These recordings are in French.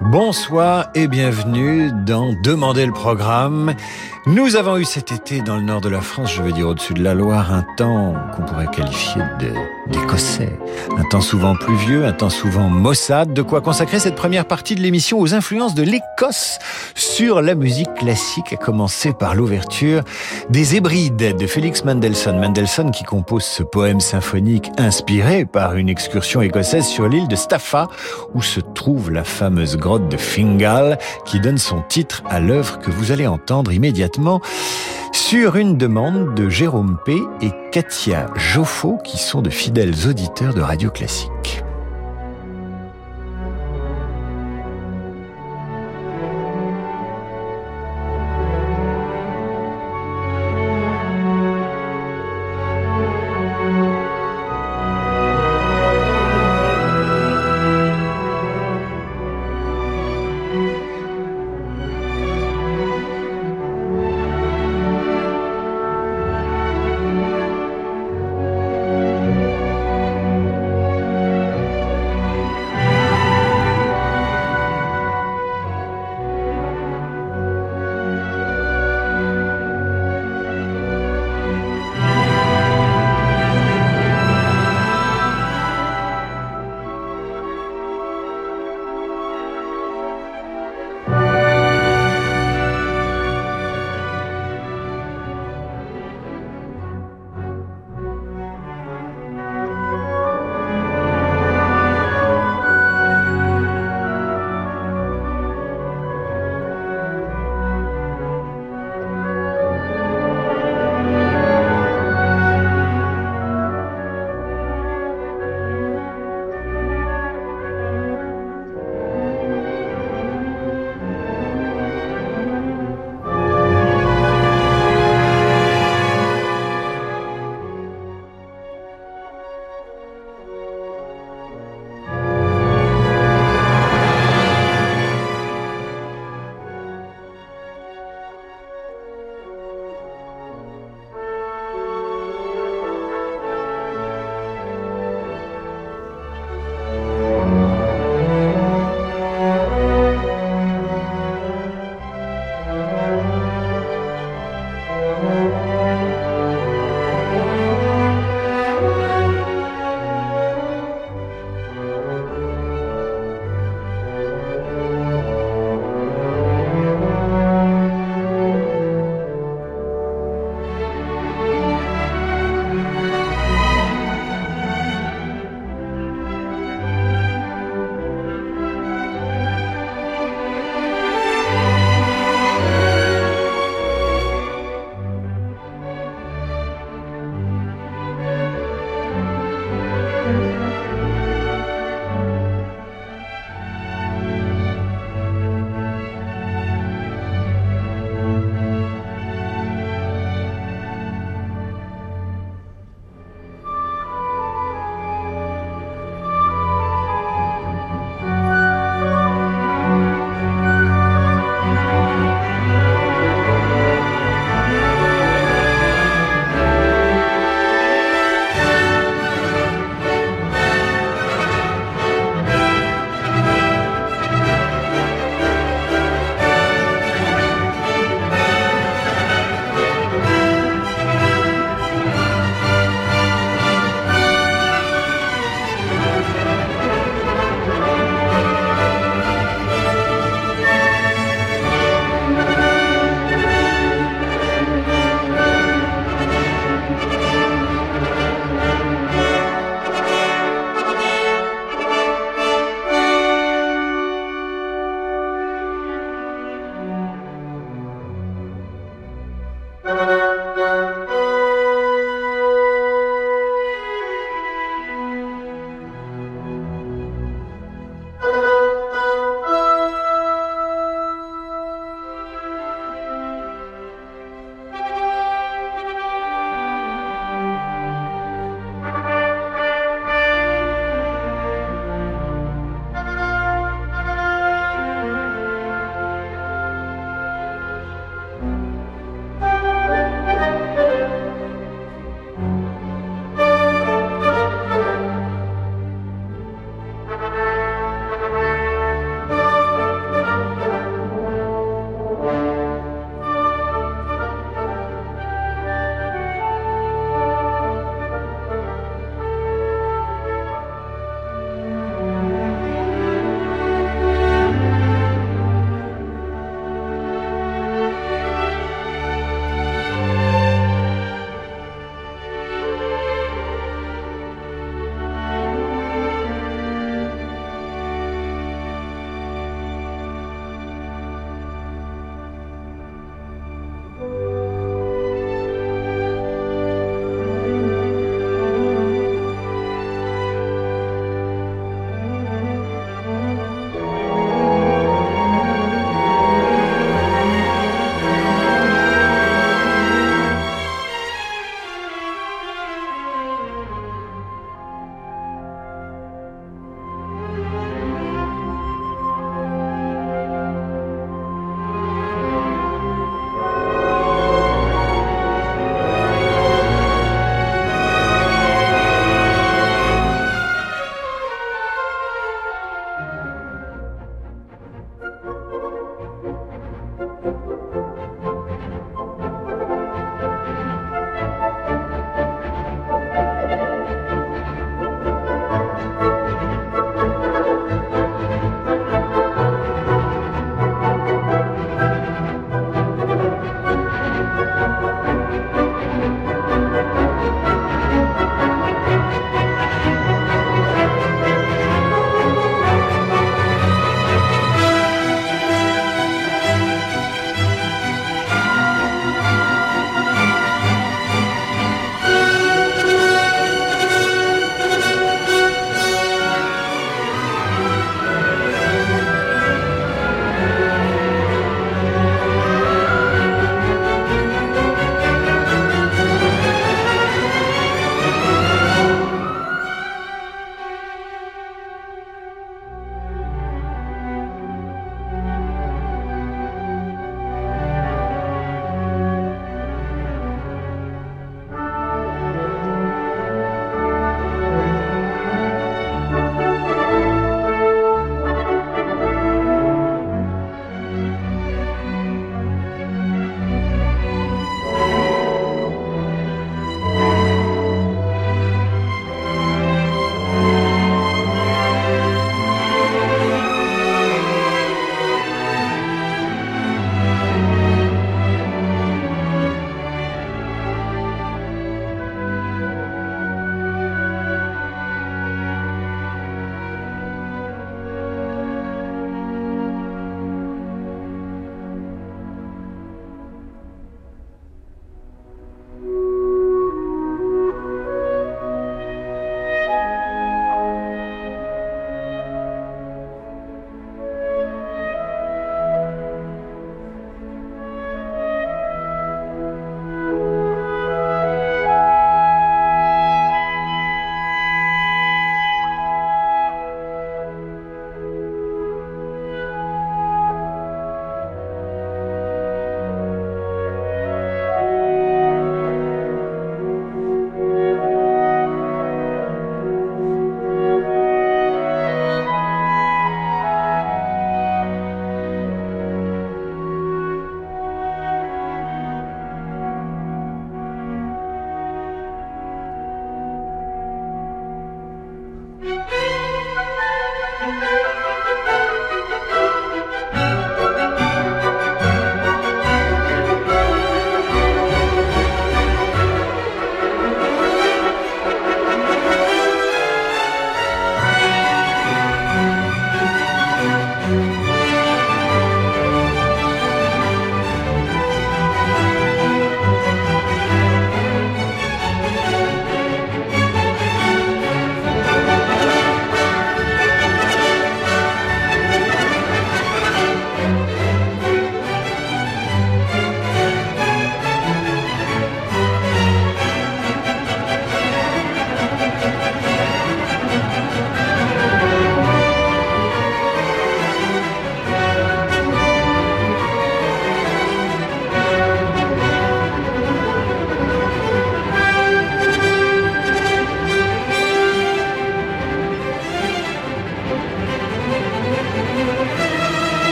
Bonsoir et bienvenue dans Demandez le programme. Nous avons eu cet été dans le nord de la France, je veux dire au-dessus de la Loire, un temps qu'on pourrait qualifier d'écossais. Un temps souvent pluvieux, un temps souvent maussade, de quoi consacrer cette première partie de l'émission aux influences de l'Écosse sur la musique classique, à commencer par l'ouverture des Hébrides de Félix Mendelssohn. Mendelssohn qui compose ce poème symphonique inspiré par une excursion écossaise sur l'île de Staffa, où se trouve la fameuse de Fingal, qui donne son titre à l'œuvre que vous allez entendre immédiatement sur une demande de Jérôme P. et Katia Joffo, qui sont de fidèles auditeurs de Radio Classique.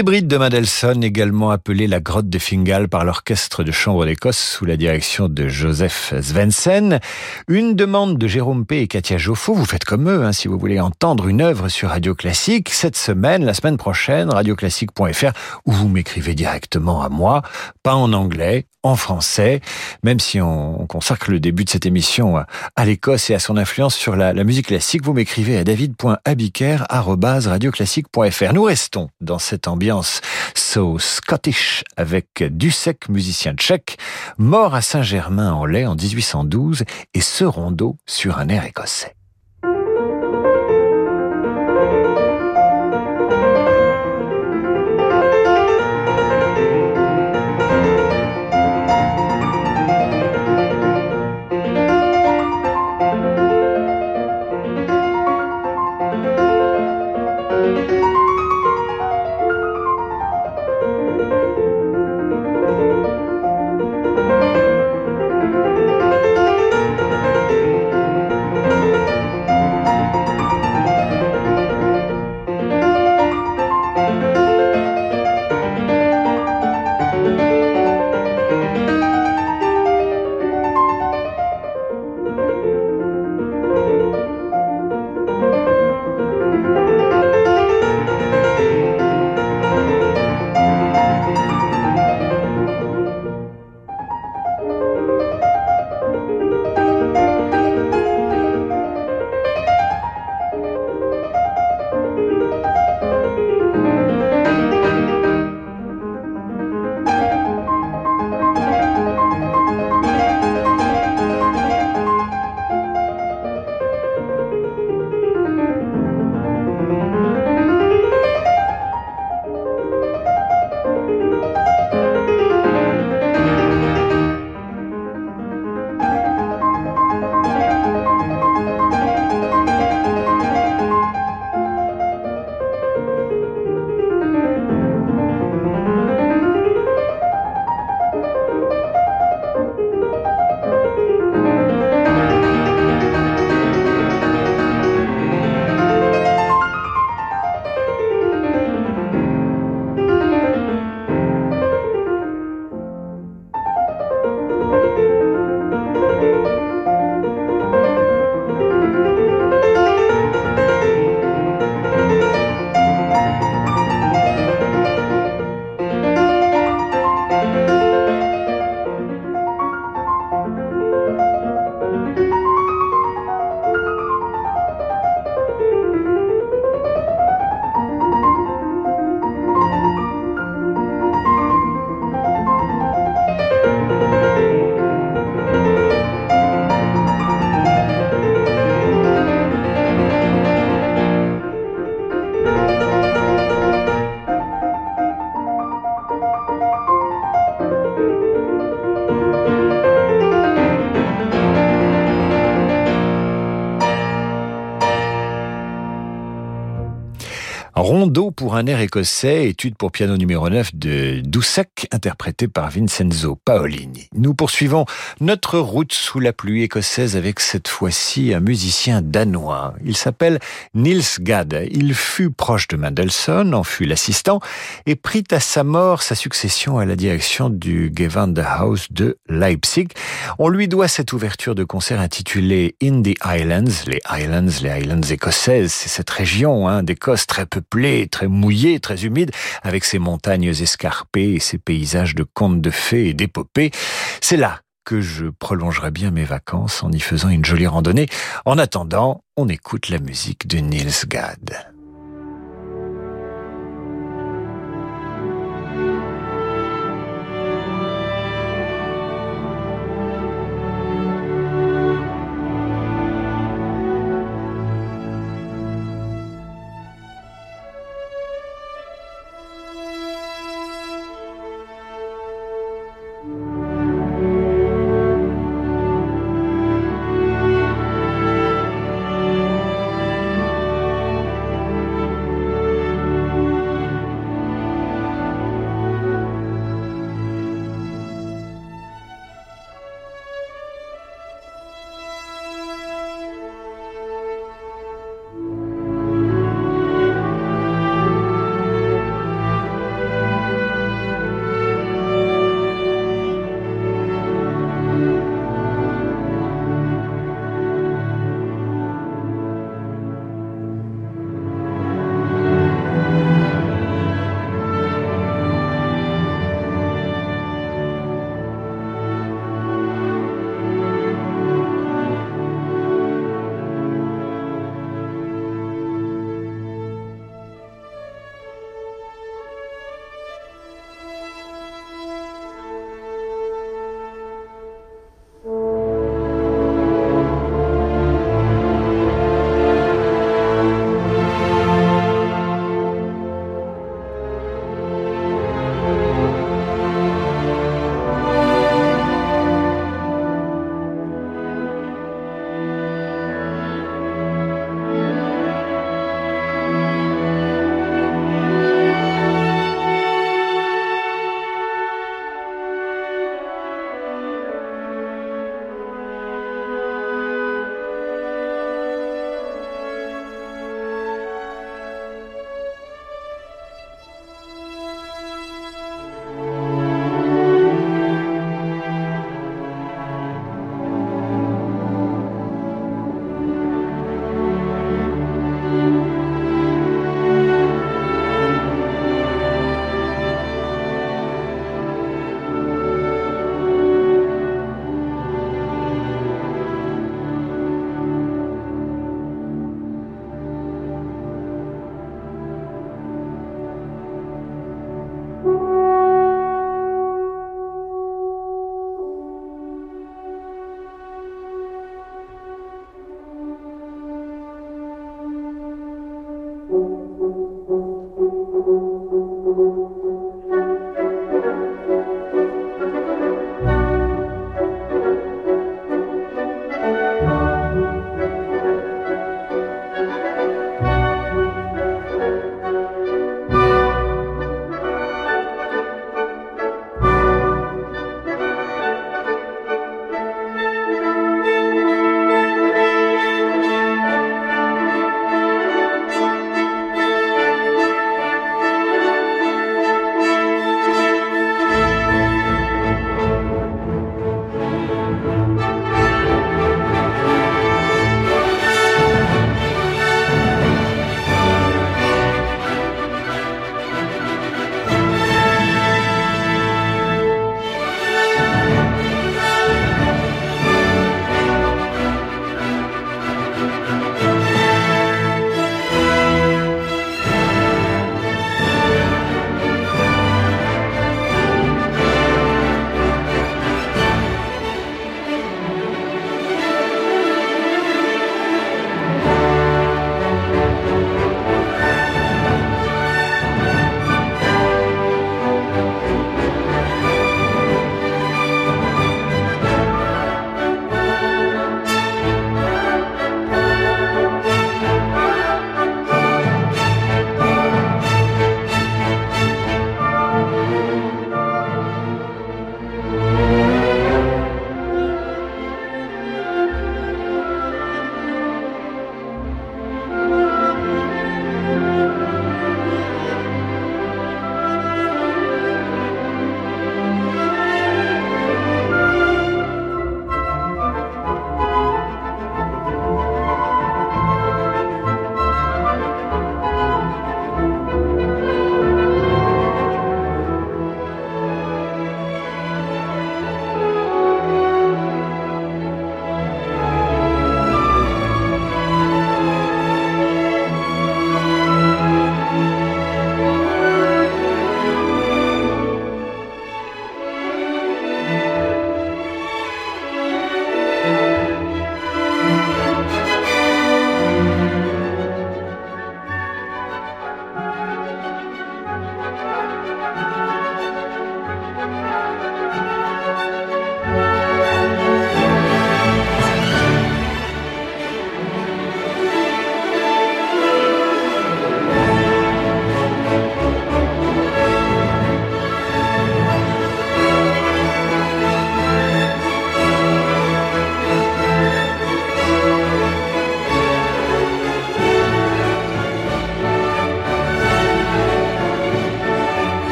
Hébrides de Mendelssohn, également appelés la grotte de Fingal par l'orchestre de chambre d'Écosse sous la direction de Joseph Svensson. Une demande de Jérôme P. et Katia Joffo. Vous faites comme eux, hein, si vous voulez entendre une œuvre sur Radio Classique. Cette semaine, la semaine prochaine, radioclassique.fr, où vous m'écrivez directement à moi, pas en anglais, en français, même si on consacre le début de cette émission à l'Écosse et à son influence sur la, musique classique, vous m'écrivez à david.abiker.radioclassique.fr. Nous restons dans cette ambiance so Scottish avec Dussek, musicien tchèque, mort à Saint-Germain-en-Laye en 1812 et ce rondeau sur un air écossais. Un air écossais, étude pour piano numéro 9 de Dussek, interprété par Vincenzo Paolini. Nous poursuivons notre route sous la pluie écossaise avec cette fois-ci un musicien danois. Il s'appelle Nils Gad. Il fut proche de Mendelssohn, en fut l'assistant, et prit à sa mort sa succession à la direction du Gewandhaus de Leipzig. On lui doit cette ouverture de concert intitulée In the Islands, les Islands, les Islands écossaises, c'est cette région hein, d'Écosse très peuplée très très humide, avec ses montagnes escarpées et ses paysages de contes de fées et d'épopées. C'est là que je prolongerai bien mes vacances en y faisant une jolie randonnée. En attendant, on écoute la musique de Niels Gad.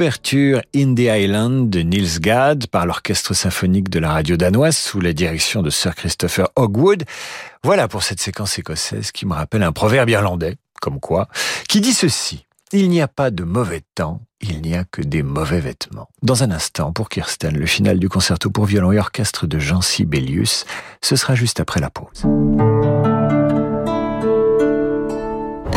L'ouverture In the Island de Niels Gad par l'orchestre symphonique de la radio danoise sous la direction de Sir Christopher Hogwood. Voilà pour cette séquence écossaise qui me rappelle un proverbe irlandais, comme quoi, qui dit ceci. Il n'y a pas de mauvais temps, il n'y a que des mauvais vêtements. Dans un instant, pour Kirsten, le final du concerto pour violon et orchestre de Jean Sibelius, ce sera juste après la pause.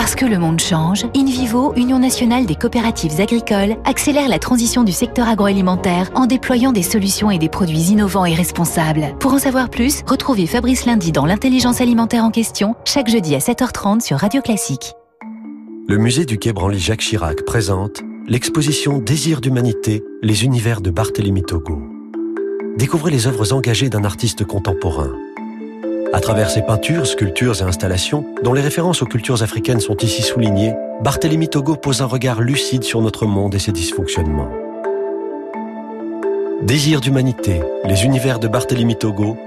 Parce que le monde change, InVivo, Union nationale des coopératives agricoles, accélère la transition du secteur agroalimentaire en déployant des solutions et des produits innovants et responsables. Pour en savoir plus, retrouvez Fabrice Lundi dans l'intelligence alimentaire en question, chaque jeudi à 7h30 sur Radio Classique. Le musée du Quai Branly-Jacques Chirac présente l'exposition Désir d'humanité, les univers de Barthélemy Togo. Découvrez les œuvres engagées d'un artiste contemporain. À travers ses peintures, sculptures et installations, dont les références aux cultures africaines sont ici soulignées, Barthélemy Togo pose un regard lucide sur notre monde et ses dysfonctionnements. Désir d'humanité, les univers de Barthélemy Togo,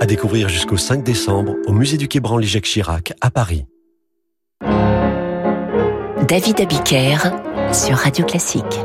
à découvrir jusqu'au 5 décembre au musée du Quai Branly-Jacques Chirac à Paris. David Abiker sur Radio Classique.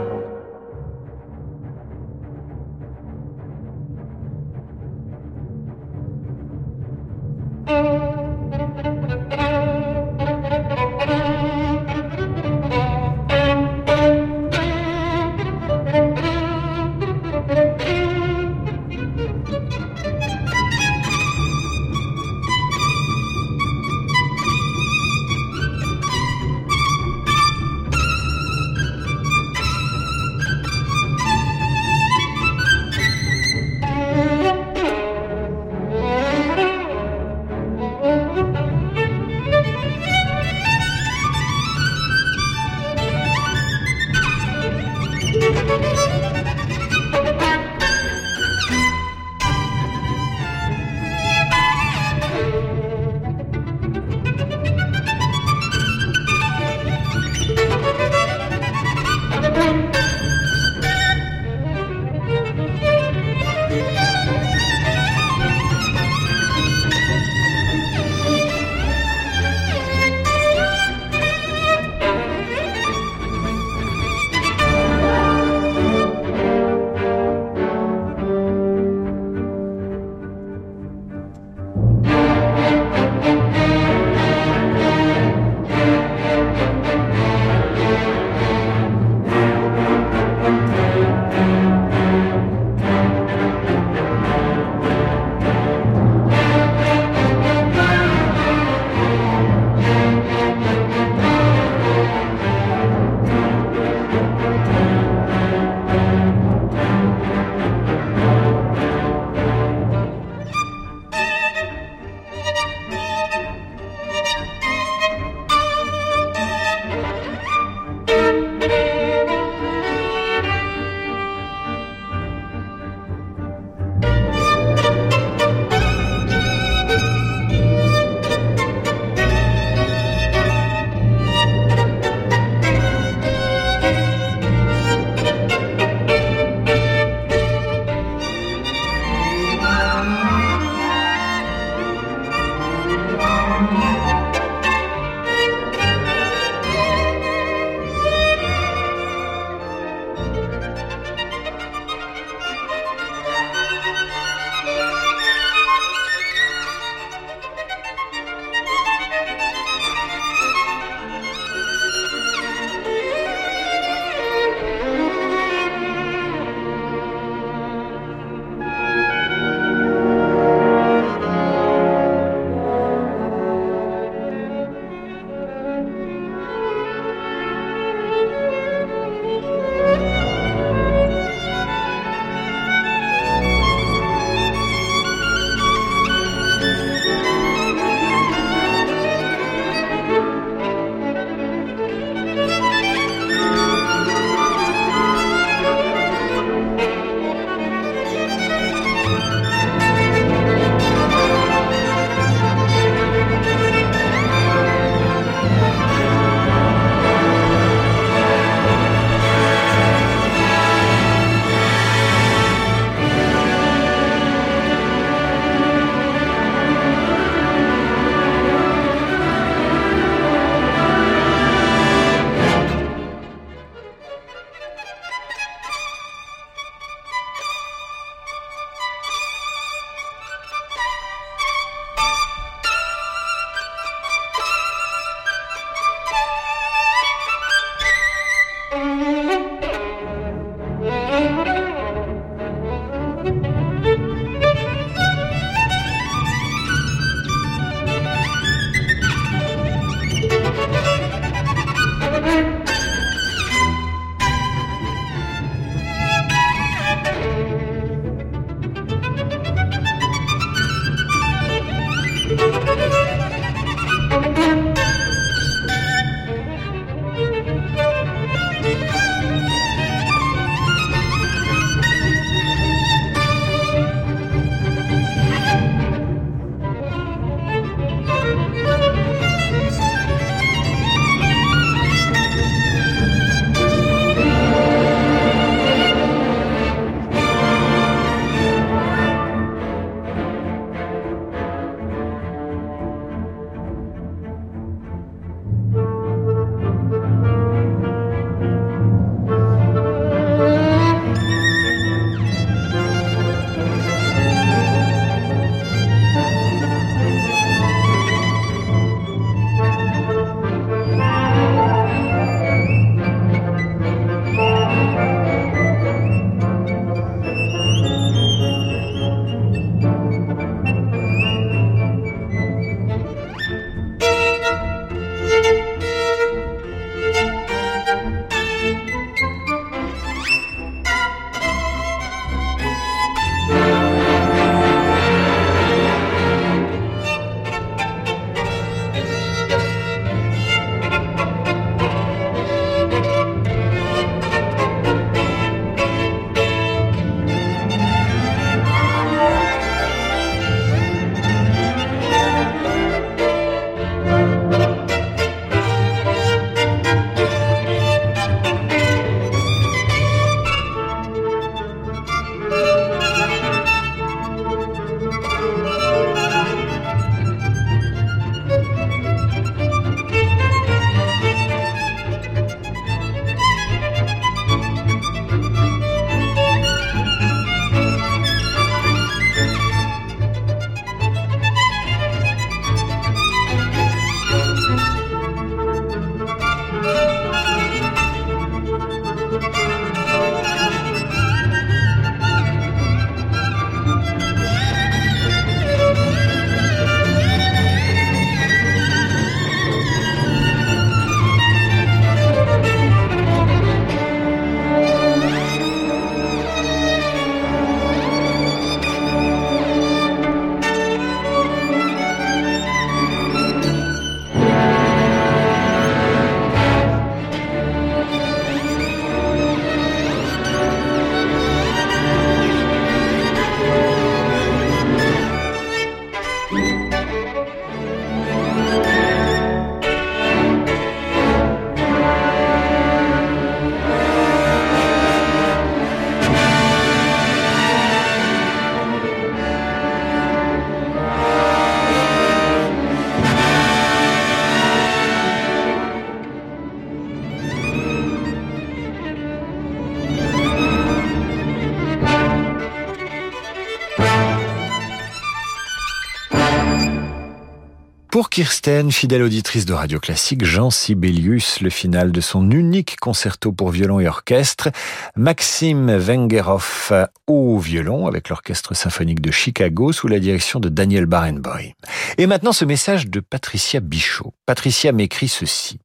Pour Kirsten, fidèle auditrice de Radio Classique, Jean Sibelius, le final de son unique concerto pour violon et orchestre, Maxime Wengeroff au violon avec l'Orchestre symphonique de Chicago sous la direction de Daniel Barenboim. Et maintenant ce message de Patricia Bichot. Patricia m'écrit ceci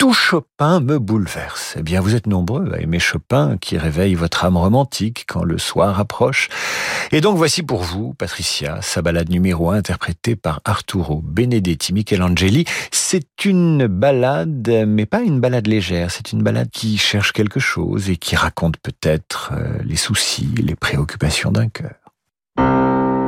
tout Chopin me bouleverse. Eh bien, vous êtes nombreux à aimer Chopin qui réveille votre âme romantique quand le soir approche. Et donc, voici pour vous, Patricia, sa balade numéro 1 interprétée par Arturo Benedetti Michelangeli. C'est une balade, mais pas une balade légère. C'est une balade qui cherche quelque chose et qui raconte peut-être euh, les soucis, les préoccupations d'un cœur.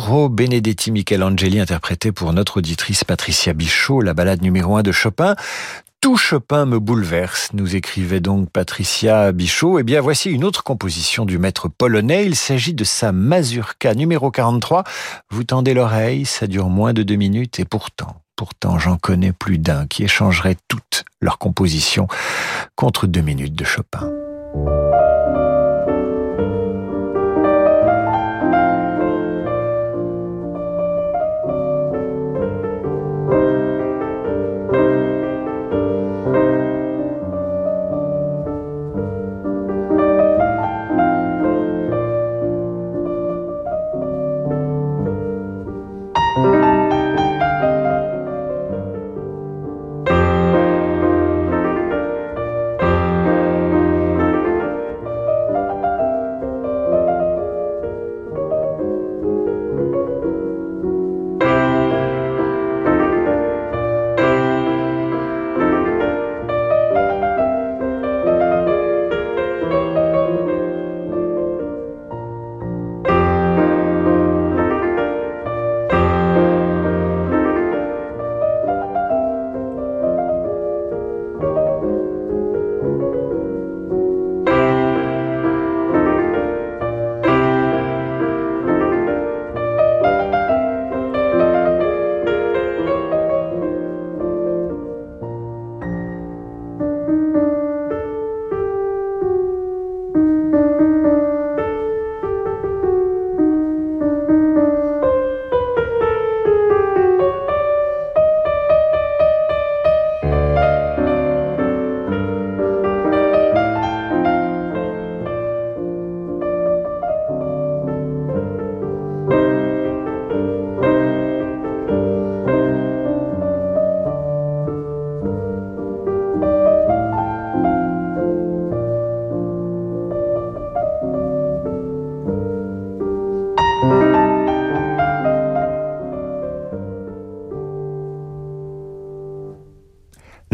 Benedetti Michelangeli interprétait pour notre auditrice Patricia Bichot la balade numéro 1 de Chopin. Tout Chopin me bouleverse, nous écrivait donc Patricia Bichot. Eh bien, voici une autre composition du maître polonais. Il s'agit de sa mazurka numéro 43. Vous tendez l'oreille, ça dure moins de deux minutes et pourtant, pourtant, j'en connais plus d'un qui échangerait toutes leurs compositions contre deux minutes de Chopin.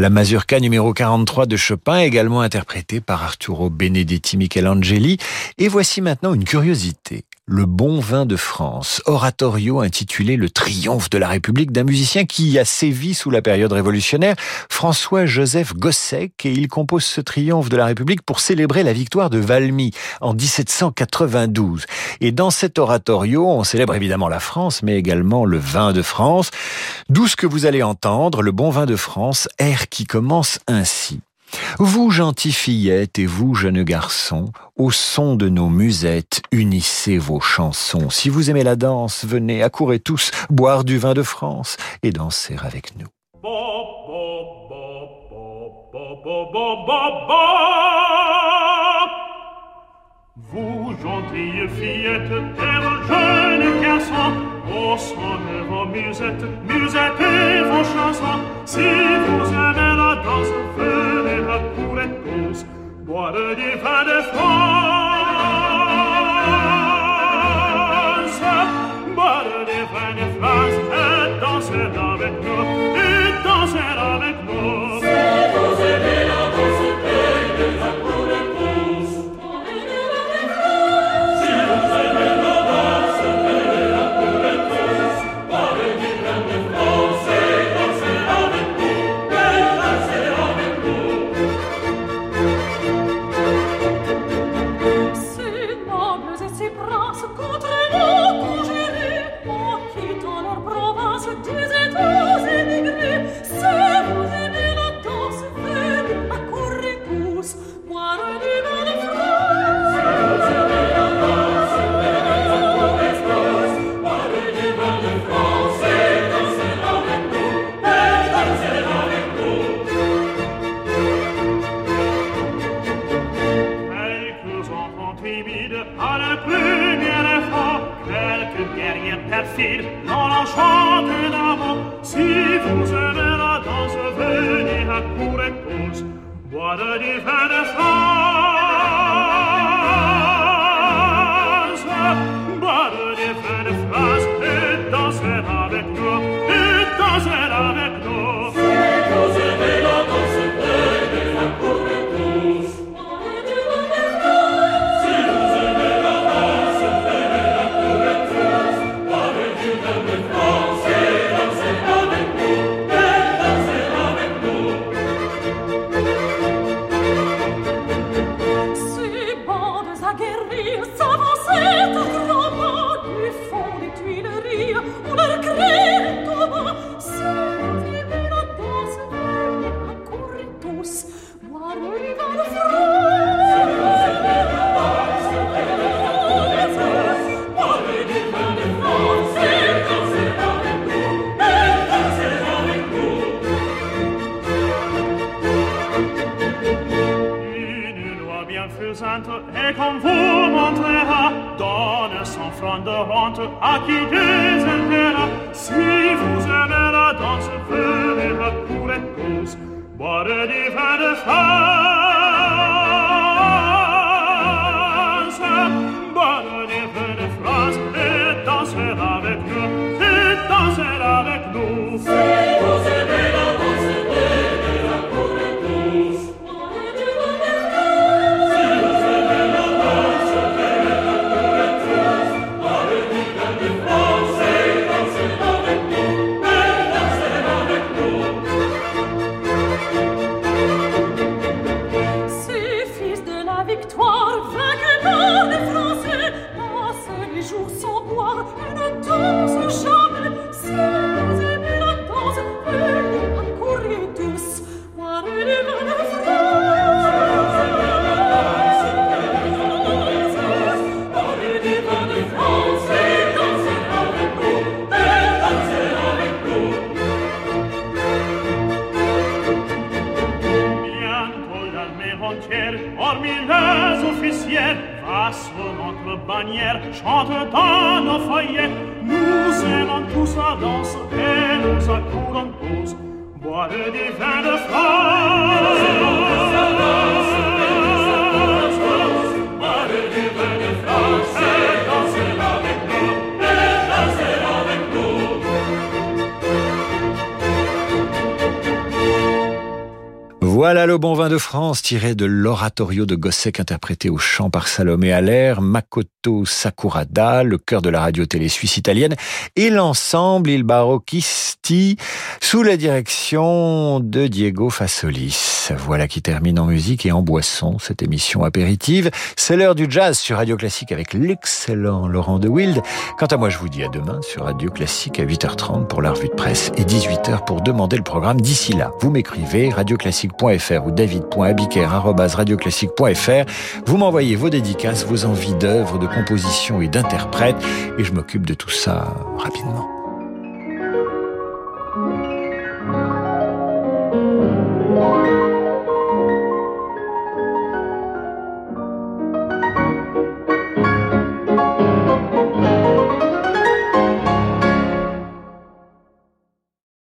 La mazurka numéro 43 de Chopin, également interprétée par Arturo Benedetti Michelangeli. Et voici maintenant une curiosité. Le bon vin de France, oratorio intitulé Le triomphe de la République d'un musicien qui a sévi sous la période révolutionnaire, François-Joseph Gossec, et il compose ce triomphe de la République pour célébrer la victoire de Valmy en 1792. Et dans cet oratorio, on célèbre évidemment la France, mais également le vin de France, d'où ce que vous allez entendre, le bon vin de France, air qui commence ainsi. Vous, gentille fillette, et vous, jeunes garçons, au son de nos musettes, unissez vos chansons. Si vous aimez la danse, venez, accourez tous, boire du vin de France et danser avec nous. Vous, gentille fillette, et vos jeunes garçons, au son de vos musettes, musettez vos chansons. Si vous aimez la danse, venez accourir tous, boire du vin de France. Voilà le bon vin de France tiré de l'oratorio de Gossec interprété au chant par Salomé Allaire, Makoto Sakurada, le cœur de la radio-télé suisse italienne, et l'ensemble Il Barocchisti sous la direction de Diego Fasolis. Voilà qui termine en musique et en boisson cette émission apéritive. C'est l'heure du jazz sur Radio Classique avec l'excellent Laurent de Wild. Quant à moi, je vous dis à demain sur Radio Classique à 8h30 pour la revue de presse et 18h pour demander le programme. D'ici là, vous m'écrivez radioclassique.fr ou david.abiker.radioclassique.fr. Vous m'envoyez vos dédicaces, vos envies d'œuvres, de composition et d'interprètes et je m'occupe de tout ça rapidement.